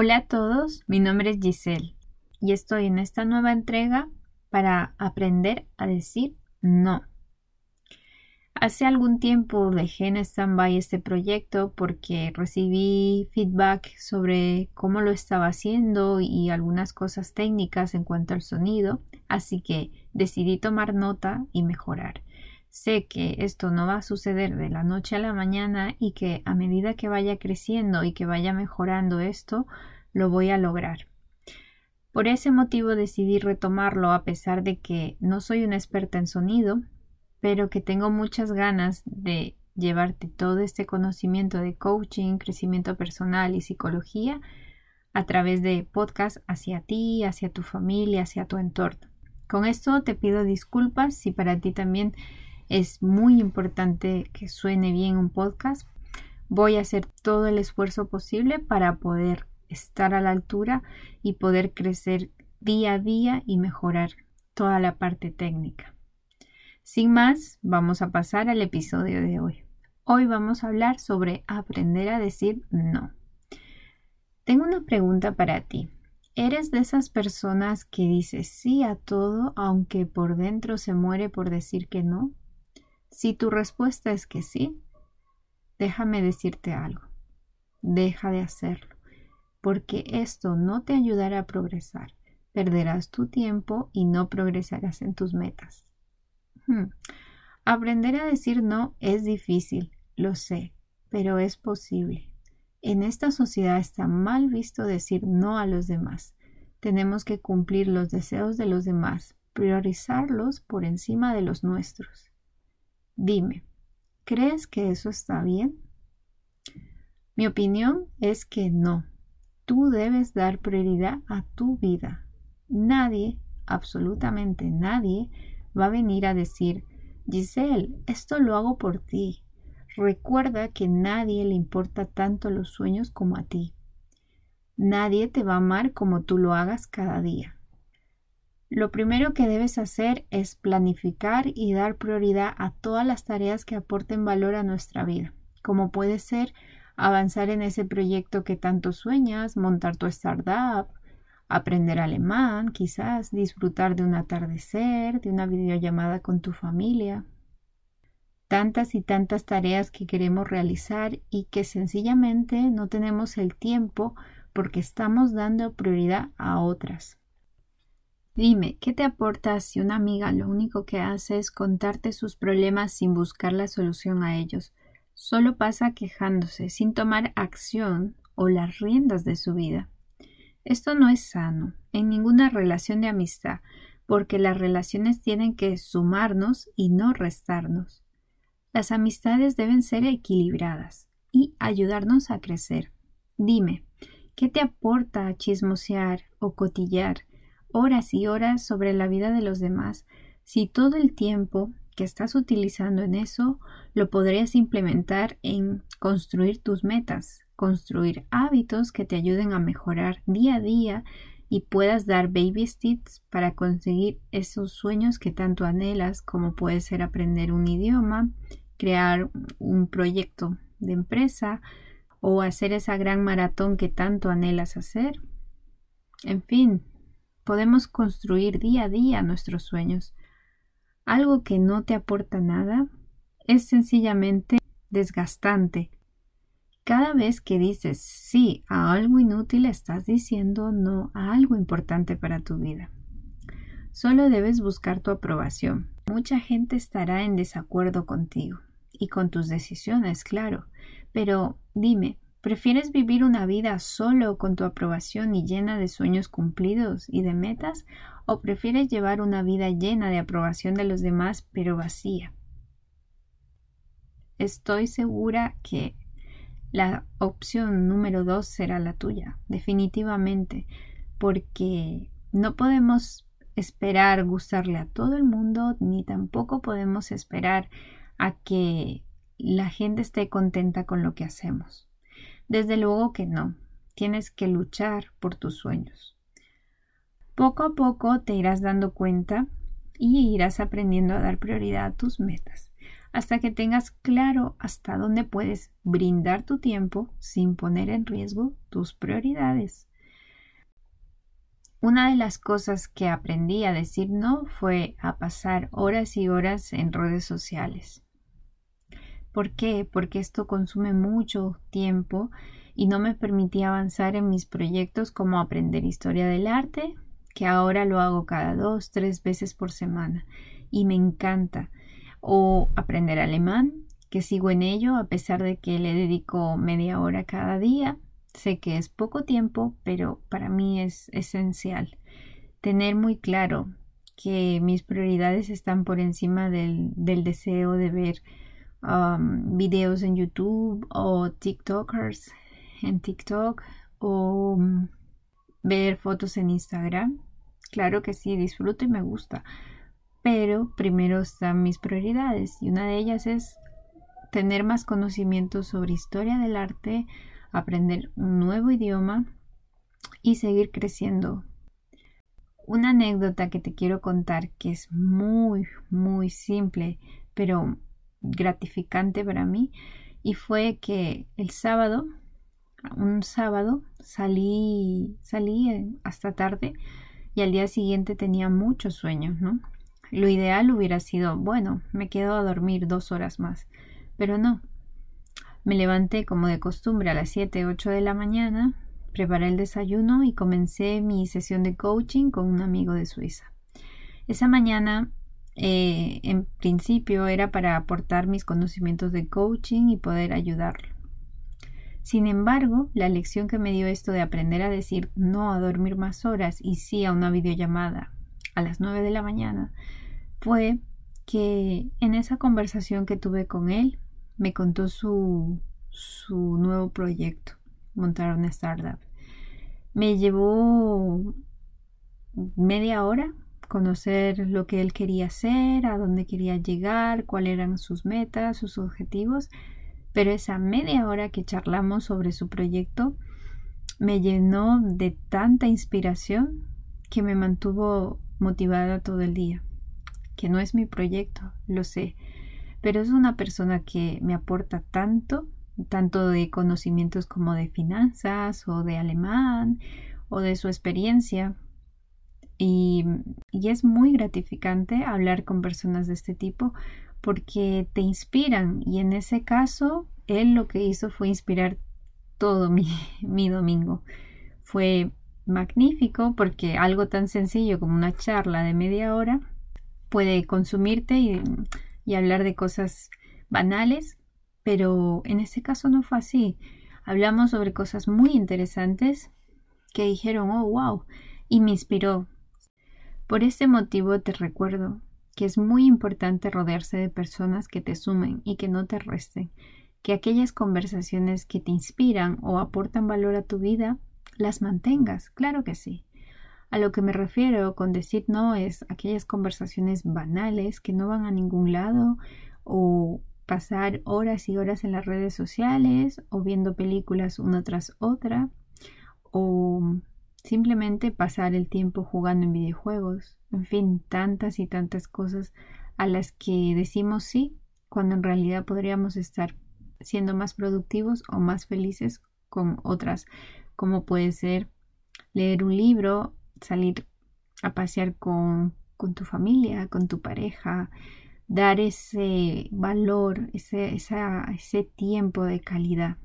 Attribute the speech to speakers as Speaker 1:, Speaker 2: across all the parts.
Speaker 1: Hola a todos, mi nombre es Giselle y estoy en esta nueva entrega para aprender a decir no. Hace algún tiempo dejé en stand-by este proyecto porque recibí feedback sobre cómo lo estaba haciendo y algunas cosas técnicas en cuanto al sonido, así que decidí tomar nota y mejorar. Sé que esto no va a suceder de la noche a la mañana y que a medida que vaya creciendo y que vaya mejorando esto, lo voy a lograr. Por ese motivo decidí retomarlo a pesar de que no soy una experta en sonido, pero que tengo muchas ganas de llevarte todo este conocimiento de coaching, crecimiento personal y psicología a través de podcast hacia ti, hacia tu familia, hacia tu entorno. Con esto te pido disculpas si para ti también es muy importante que suene bien un podcast. Voy a hacer todo el esfuerzo posible para poder estar a la altura y poder crecer día a día y mejorar toda la parte técnica. Sin más, vamos a pasar al episodio de hoy. Hoy vamos a hablar sobre aprender a decir no. Tengo una pregunta para ti. ¿Eres de esas personas que dice sí a todo aunque por dentro se muere por decir que no? Si tu respuesta es que sí, déjame decirte algo. Deja de hacerlo, porque esto no te ayudará a progresar. Perderás tu tiempo y no progresarás en tus metas. Hmm. Aprender a decir no es difícil, lo sé, pero es posible. En esta sociedad está mal visto decir no a los demás. Tenemos que cumplir los deseos de los demás, priorizarlos por encima de los nuestros. Dime, ¿crees que eso está bien? Mi opinión es que no. Tú debes dar prioridad a tu vida. Nadie, absolutamente nadie, va a venir a decir, Giselle, esto lo hago por ti. Recuerda que nadie le importa tanto los sueños como a ti. Nadie te va a amar como tú lo hagas cada día. Lo primero que debes hacer es planificar y dar prioridad a todas las tareas que aporten valor a nuestra vida, como puede ser avanzar en ese proyecto que tanto sueñas, montar tu startup, aprender alemán, quizás disfrutar de un atardecer, de una videollamada con tu familia. Tantas y tantas tareas que queremos realizar y que sencillamente no tenemos el tiempo porque estamos dando prioridad a otras. Dime, ¿qué te aporta si una amiga lo único que hace es contarte sus problemas sin buscar la solución a ellos? Solo pasa quejándose, sin tomar acción o las riendas de su vida. Esto no es sano en ninguna relación de amistad, porque las relaciones tienen que sumarnos y no restarnos. Las amistades deben ser equilibradas y ayudarnos a crecer. Dime, ¿qué te aporta chismosear o cotillar horas y horas sobre la vida de los demás si todo el tiempo que estás utilizando en eso lo podrías implementar en construir tus metas, construir hábitos que te ayuden a mejorar día a día y puedas dar baby steps para conseguir esos sueños que tanto anhelas, como puede ser aprender un idioma, crear un proyecto de empresa o hacer esa gran maratón que tanto anhelas hacer. En fin, podemos construir día a día nuestros sueños. Algo que no te aporta nada es sencillamente desgastante. Cada vez que dices sí a algo inútil estás diciendo no a algo importante para tu vida. Solo debes buscar tu aprobación. Mucha gente estará en desacuerdo contigo y con tus decisiones, claro. Pero dime, ¿Prefieres vivir una vida solo con tu aprobación y llena de sueños cumplidos y de metas? ¿O prefieres llevar una vida llena de aprobación de los demás pero vacía? Estoy segura que la opción número dos será la tuya, definitivamente, porque no podemos esperar gustarle a todo el mundo, ni tampoco podemos esperar a que la gente esté contenta con lo que hacemos. Desde luego que no. Tienes que luchar por tus sueños. Poco a poco te irás dando cuenta y irás aprendiendo a dar prioridad a tus metas. hasta que tengas claro hasta dónde puedes brindar tu tiempo sin poner en riesgo tus prioridades. Una de las cosas que aprendí a decir no fue a pasar horas y horas en redes sociales. ¿Por qué? Porque esto consume mucho tiempo y no me permitía avanzar en mis proyectos como aprender historia del arte, que ahora lo hago cada dos, tres veces por semana y me encanta o aprender alemán, que sigo en ello a pesar de que le dedico media hora cada día. Sé que es poco tiempo, pero para mí es esencial tener muy claro que mis prioridades están por encima del, deseo de ver um, videos en YouTube o TikTokers en TikTok o um, ver fotos en Instagram. Claro que sí, disfruto y me gusta, pero primero están mis prioridades y una de ellas es tener más conocimiento sobre historia del arte, aprender un nuevo idioma y seguir creciendo. Una anécdota que te quiero contar que es muy, muy simple, pero gratificante para mí, y fue que el sábado, un sábado, salí, salí hasta tarde y al día siguiente tenía muchos sueños, ¿no? Lo ideal hubiera sido, bueno, me quedo a dormir dos horas más, pero no. Me levanté como de costumbre a las 7, 8 de la mañana, preparé el desayuno y comencé mi sesión de coaching con un amigo de Suiza. Esa mañana, eh, en principio, era para aportar mis conocimientos de coaching y poder ayudarlo. Sin embargo, la lección que me dio esto de aprender a decir no a dormir más horas y sí a una videollamada a las 9 de la mañana fue que en esa conversación que tuve con él me contó su, su nuevo proyecto, montar una startup. Me llevó media hora conocer lo que él quería hacer, a dónde quería llegar, cuáles eran sus metas, sus objetivos, pero esa media hora que charlamos sobre su proyecto me llenó de tanta inspiración que me mantuvo motivada todo el día que no es mi proyecto, lo sé, pero es una persona que me aporta tanto, tanto de conocimientos como de finanzas o de alemán o de su experiencia. Y, y es muy gratificante hablar con personas de este tipo porque te inspiran y en ese caso él lo que hizo fue inspirar todo mi, mi domingo. Fue magnífico porque algo tan sencillo como una charla de media hora puede consumirte y, hablar de cosas banales, pero en este caso no fue así. Hablamos sobre cosas muy interesantes que dijeron, oh, wow, y me inspiró. Por este motivo te recuerdo que es muy importante rodearse de personas que te sumen y que no te resten, que aquellas conversaciones que te inspiran o aportan valor a tu vida, las mantengas, claro que sí. A lo que me refiero con decir no es aquellas conversaciones banales que no van a ningún lado o pasar horas y horas en las redes sociales o viendo películas una tras otra o simplemente pasar el tiempo jugando en videojuegos, en fin, tantas y tantas cosas a las que decimos sí cuando en realidad podríamos estar siendo más productivos o más felices con otras, como puede ser leer un libro salir a pasear con, tu familia, con tu pareja, dar ese valor, ese, ese tiempo de calidad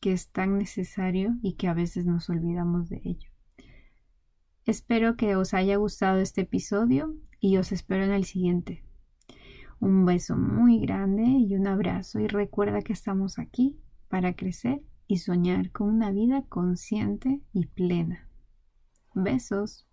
Speaker 1: que es tan necesario y que a veces nos olvidamos de ello. Espero que os haya gustado este episodio y os espero en el siguiente. Un beso muy grande y un abrazo y recuerda que estamos aquí para crecer y soñar con una vida consciente y plena. Besos.